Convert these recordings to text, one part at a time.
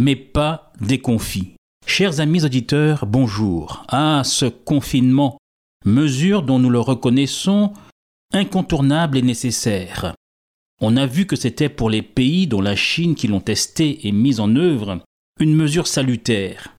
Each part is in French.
mais pas déconfit. Chers amis auditeurs, bonjour. Ah, ce confinement, mesure dont nous le reconnaissons incontournable et nécessaire. On a vu que c'était pour les pays dont la Chine qui l'ont testé et mise en œuvre une mesure salutaire.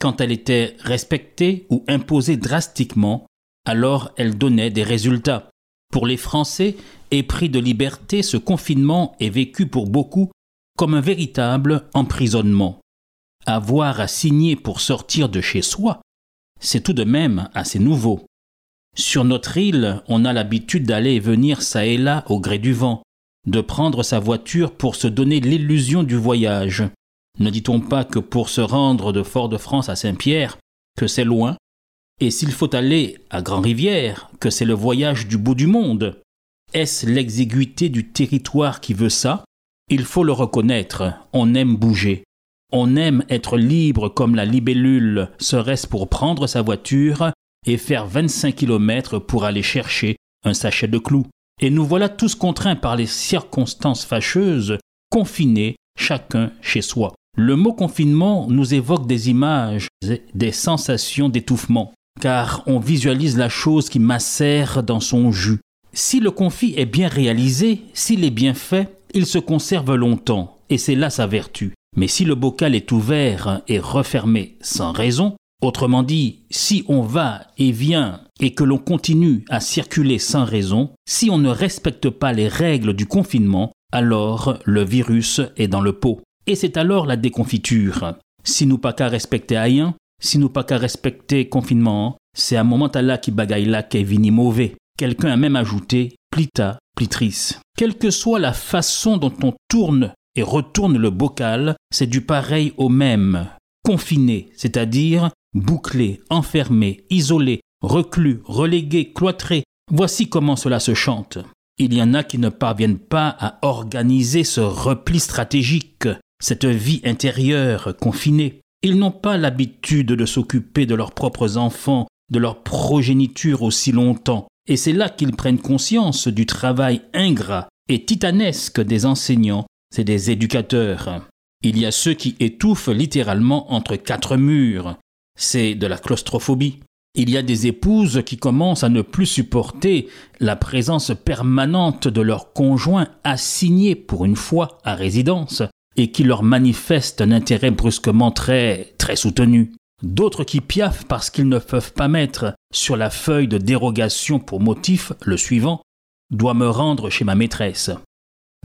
Quand elle était respectée ou imposée drastiquement, alors elle donnait des résultats. Pour les Français, épris de liberté, ce confinement est vécu pour beaucoup comme un véritable emprisonnement. Avoir à signer pour sortir de chez soi, c'est tout de même assez nouveau. Sur notre île, on a l'habitude d'aller et venir ça et là au gré du vent, de prendre sa voiture pour se donner l'illusion du voyage. Ne dit-on pas que pour se rendre de Fort-de-France à Saint-Pierre, que c'est loin, et s'il faut aller à Grand-Rivière, que c'est le voyage du bout du monde? Est-ce l'exiguïté du territoire qui veut ça? Il faut le reconnaître, on aime bouger. On aime être libre comme la libellule, serait-ce pour prendre sa voiture et faire 25 km pour aller chercher un sachet de clous. Et nous voilà tous contraints par les circonstances fâcheuses, confinés, chacun chez soi. Le mot confinement nous évoque des images, des sensations d'étouffement, car on visualise la chose qui macère dans son jus. Si le confit est bien réalisé, s'il est bien fait, il se conserve longtemps, et c'est là sa vertu. Mais si le bocal est ouvert et refermé sans raison, autrement dit, si on va et vient et que l'on continue à circuler sans raison, si on ne respecte pas les règles du confinement, alors le virus est dans le pot. Et c'est alors la déconfiture. Si nous pas qu'à respecter rien, si nous pas qu'à respecter confinement, c'est un moment à là qui bagaille vini mauvais. Quelqu'un a même ajouté plita, plitrice. Quelle que soit la façon dont on tourne et retourne le bocal, c'est du pareil au même. Confiné, c'est-à-dire bouclé, enfermé, isolé, reclus, relégué, cloîtré. Voici comment cela se chante. Il y en a qui ne parviennent pas à organiser ce repli stratégique, cette vie intérieure confinée. Ils n'ont pas l'habitude de s'occuper de leurs propres enfants, de leur progéniture aussi longtemps. Et c'est là qu'ils prennent conscience du travail ingrat et titanesque des enseignants, c'est des éducateurs. Il y a ceux qui étouffent littéralement entre quatre murs, c'est de la claustrophobie. Il y a des épouses qui commencent à ne plus supporter la présence permanente de leur conjoint assigné pour une fois à résidence et qui leur manifestent un intérêt brusquement très très soutenu d'autres qui piaffent parce qu'ils ne peuvent pas mettre sur la feuille de dérogation pour motif le suivant doit me rendre chez ma maîtresse.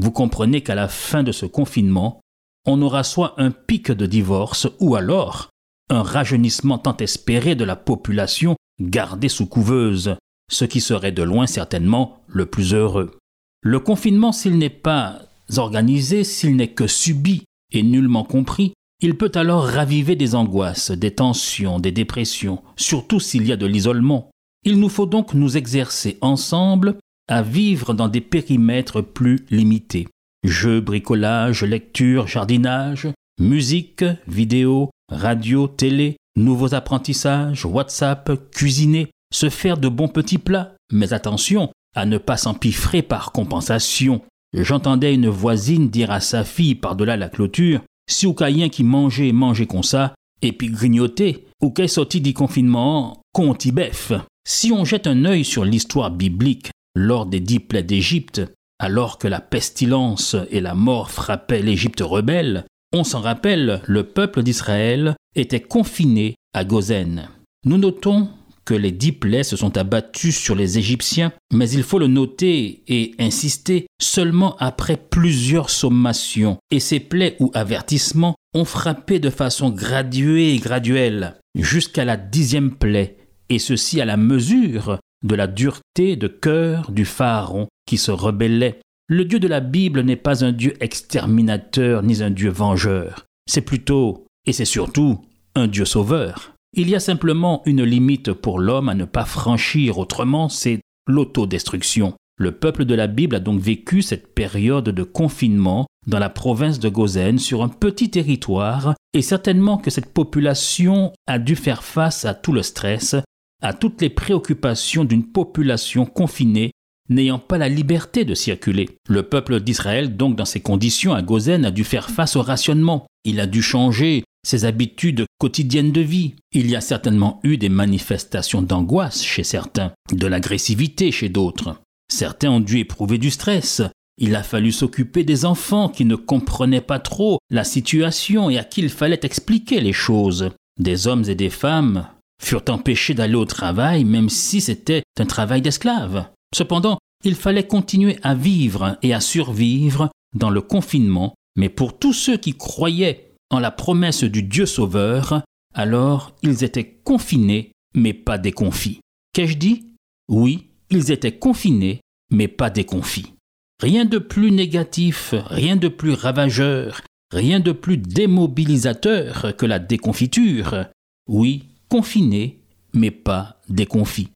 Vous comprenez qu'à la fin de ce confinement, on aura soit un pic de divorce ou alors un rajeunissement tant espéré de la population gardée sous couveuse, ce qui serait de loin certainement le plus heureux. Le confinement, s'il n'est pas organisé, s'il n'est que subi et nullement compris, il peut alors raviver des angoisses, des tensions, des dépressions, surtout s'il y a de l'isolement. Il nous faut donc nous exercer ensemble à vivre dans des périmètres plus limités. Jeux, bricolage, lecture, jardinage, musique, vidéo, radio, télé, nouveaux apprentissages, WhatsApp, cuisiner, se faire de bons petits plats, mais attention à ne pas s'empiffrer par compensation. J'entendais une voisine dire à sa fille par-delà la clôture si ou qui mangeait, mangeait comme ça, et puis grignoter, ou qu'est sorti du confinement, conti bœuf. Si on jette un œil sur l'histoire biblique lors des dix plaies d'Égypte, alors que la pestilence et la mort frappaient l'Égypte rebelle, on s'en rappelle, le peuple d'Israël était confiné à Gozen. Nous notons que les dix plaies se sont abattues sur les Égyptiens, mais il faut le noter et insister seulement après plusieurs sommations, et ces plaies ou avertissements ont frappé de façon graduée et graduelle, jusqu'à la dixième plaie, et ceci à la mesure de la dureté de cœur du Pharaon qui se rebellait. Le Dieu de la Bible n'est pas un Dieu exterminateur ni un Dieu vengeur, c'est plutôt Et c'est surtout un Dieu sauveur. Il y a simplement une limite pour l'homme à ne pas franchir, autrement c'est l'autodestruction. Le peuple de la Bible a donc vécu cette période de confinement dans la province de Gozen sur un petit territoire et certainement que cette population a dû faire face à tout le stress, à toutes les préoccupations d'une population confinée n'ayant pas la liberté de circuler. Le peuple d'Israël, donc dans ces conditions à Gozen, a dû faire face au rationnement. Il a dû changer ses habitudes quotidiennes de vie. Il y a certainement eu des manifestations d'angoisse chez certains, de l'agressivité chez d'autres. Certains ont dû éprouver du stress. Il a fallu s'occuper des enfants qui ne comprenaient pas trop la situation et à qui il fallait expliquer les choses. Des hommes et des femmes furent empêchés d'aller au travail même si c'était un travail d'esclave. Cependant, il fallait continuer à vivre et à survivre dans le confinement, mais pour tous ceux qui croyaient la promesse du Dieu sauveur, alors ils étaient confinés, mais pas déconfits. Qu'ai-je dit? Oui, ils étaient confinés, mais pas déconfits. Rien de plus négatif, rien de plus ravageur, rien de plus démobilisateur que la déconfiture. Oui, confinés, mais pas déconfits.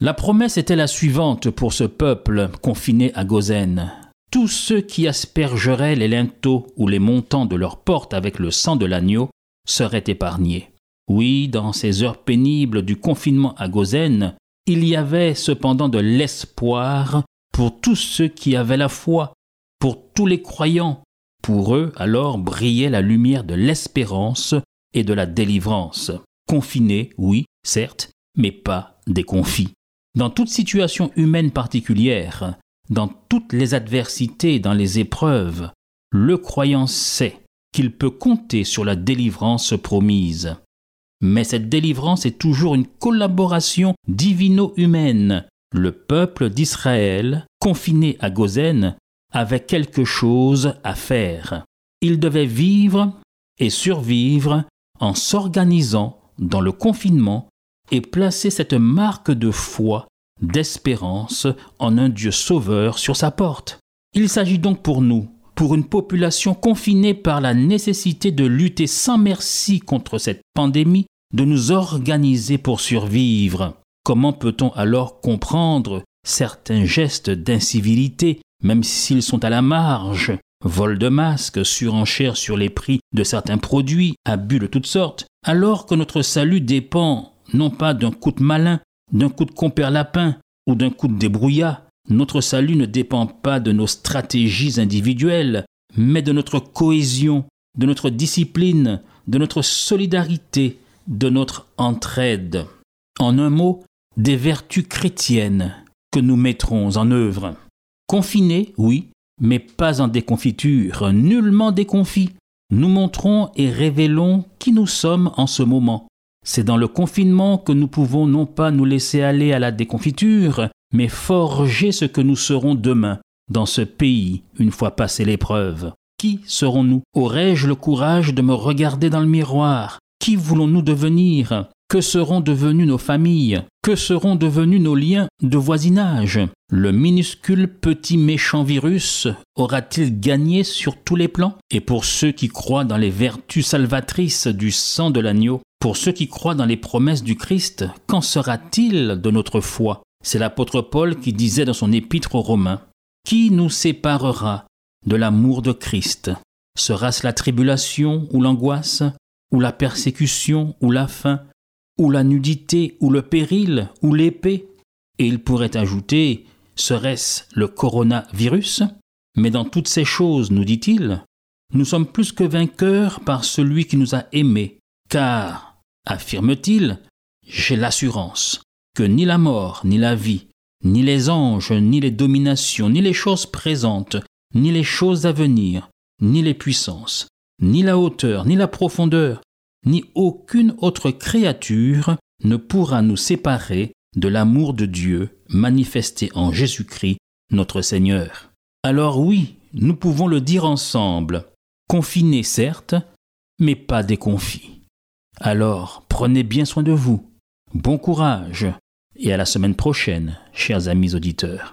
La promesse était la suivante pour ce peuple confiné à Gozen. Tous ceux qui aspergeraient les linteaux ou les montants de leurs portes avec le sang de l'agneau seraient épargnés. Oui, dans ces heures pénibles du confinement à Gozen, il y avait cependant de l'espoir pour tous ceux qui avaient la foi, pour tous les croyants. Pour eux, alors, brillait la lumière de l'espérance et de la délivrance. Confinés, oui, certes, mais pas déconfits. Dans toute situation humaine particulière, dans toutes les adversités, dans les épreuves, le croyant sait qu'il peut compter sur la délivrance promise. Mais cette délivrance est toujours une collaboration divino-humaine. Le peuple d'Israël, confiné à Gozen, avait quelque chose à faire. Il devait vivre et survivre en s'organisant dans le confinement et placer cette marque de foi, d'espérance en un Dieu sauveur sur sa porte. Il s'agit donc pour nous, pour une population confinée par la nécessité de lutter sans merci contre cette pandémie, de nous organiser pour survivre. Comment peut-on alors comprendre certains gestes d'incivilité, même s'ils sont à la marge? Vol de masques, surenchère sur les prix de certains produits, abus de toutes sortes, alors que notre salut dépend non pas d'un coup de malin, d'un coup de compère lapin ou d'un coup de débrouillat. Notre salut ne dépend pas de nos stratégies individuelles, mais de notre cohésion, de notre discipline, de notre solidarité, de notre entraide. En un mot, des vertus chrétiennes que nous mettrons en œuvre. Confinés, oui, mais pas en déconfiture, nullement déconfits. Nous montrons et révélons qui nous sommes en ce moment. C'est dans le confinement que nous pouvons non pas nous laisser aller à la déconfiture, mais forger ce que nous serons demain, dans ce pays, une fois passée l'épreuve. Qui serons-nous? Aurais-je le courage de me regarder dans le miroir? Qui voulons-nous devenir? Que seront devenues nos familles? Que seront devenus nos liens de voisinage? Le minuscule petit méchant virus aura-t-il gagné sur tous les plans? Et pour ceux qui croient dans les vertus salvatrices du sang de l'agneau, pour ceux qui croient dans les promesses du Christ, qu'en sera-t-il de notre foi? C'est l'apôtre Paul qui disait dans son épître aux Romains Qui nous séparera de l'amour de Christ? Sera-ce la tribulation ou l'angoisse, ou la persécution ou la faim, ou la nudité ou le péril ou l'épée Et il pourrait ajouter Serait-ce le coronavirus? Mais dans toutes ces choses, nous dit-il, nous sommes plus que vainqueurs par celui qui nous a aimés, car affirme-t-il, j'ai l'assurance que ni la mort, ni la vie, ni les anges, ni les dominations, ni les choses présentes, ni les choses à venir, ni les puissances, ni la hauteur, ni la profondeur, ni aucune autre créature ne pourra nous séparer de l'amour de Dieu manifesté en Jésus-Christ, notre Seigneur. Alors oui, nous pouvons le dire ensemble, confinés certes, mais pas déconfits. Alors, prenez bien soin de vous. Bon courage et à la semaine prochaine, chers amis auditeurs.